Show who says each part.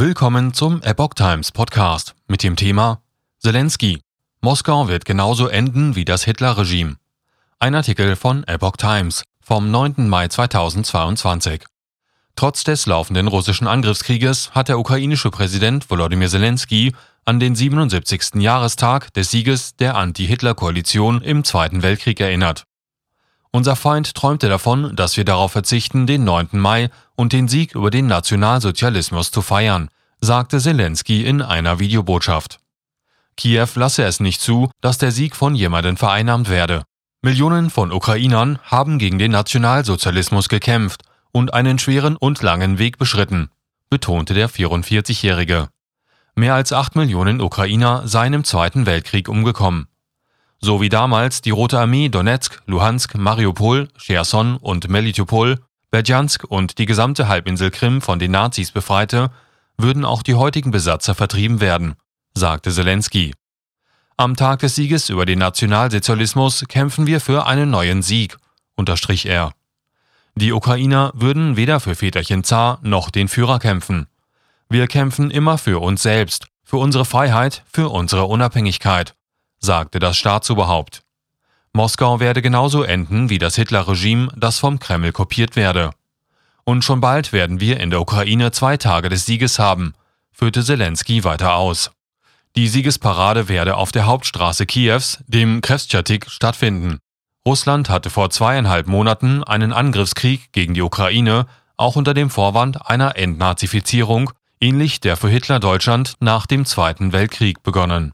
Speaker 1: Willkommen zum Epoch Times Podcast mit dem Thema Zelensky. Moskau wird genauso enden wie das Hitler-Regime. Ein Artikel von Epoch Times vom 9. Mai 2022. Trotz des laufenden russischen Angriffskrieges hat der ukrainische Präsident Volodymyr Zelensky an den 77. Jahrestag des Sieges der Anti-Hitler-Koalition im Zweiten Weltkrieg erinnert. Unser Feind träumte davon, dass wir darauf verzichten, den 9. Mai und den Sieg über den Nationalsozialismus zu feiern, sagte Zelensky in einer Videobotschaft. Kiew lasse es nicht zu, dass der Sieg von jemandem vereinnahmt werde. Millionen von Ukrainern haben gegen den Nationalsozialismus gekämpft und einen schweren und langen Weg beschritten, betonte der 44-Jährige. Mehr als acht Millionen Ukrainer seien im Zweiten Weltkrieg umgekommen. So wie damals die Rote Armee Donetsk, Luhansk, Mariupol, Cherson und Melitopol, Berdjansk und die gesamte Halbinsel Krim von den Nazis befreite, würden auch die heutigen Besatzer vertrieben werden, sagte Zelensky. Am Tag des Sieges über den Nationalsozialismus kämpfen wir für einen neuen Sieg, unterstrich er. Die Ukrainer würden weder für Väterchen Zar noch den Führer kämpfen. Wir kämpfen immer für uns selbst, für unsere Freiheit, für unsere Unabhängigkeit, sagte das Staatsoberhaupt. Moskau werde genauso enden wie das Hitler-Regime, das vom Kreml kopiert werde. Und schon bald werden wir in der Ukraine zwei Tage des Sieges haben, führte Zelensky weiter aus. Die Siegesparade werde auf der Hauptstraße Kiews, dem Krestchatik, stattfinden. Russland hatte vor zweieinhalb Monaten einen Angriffskrieg gegen die Ukraine, auch unter dem Vorwand einer Entnazifizierung, ähnlich der für Hitler Deutschland nach dem Zweiten Weltkrieg begonnen.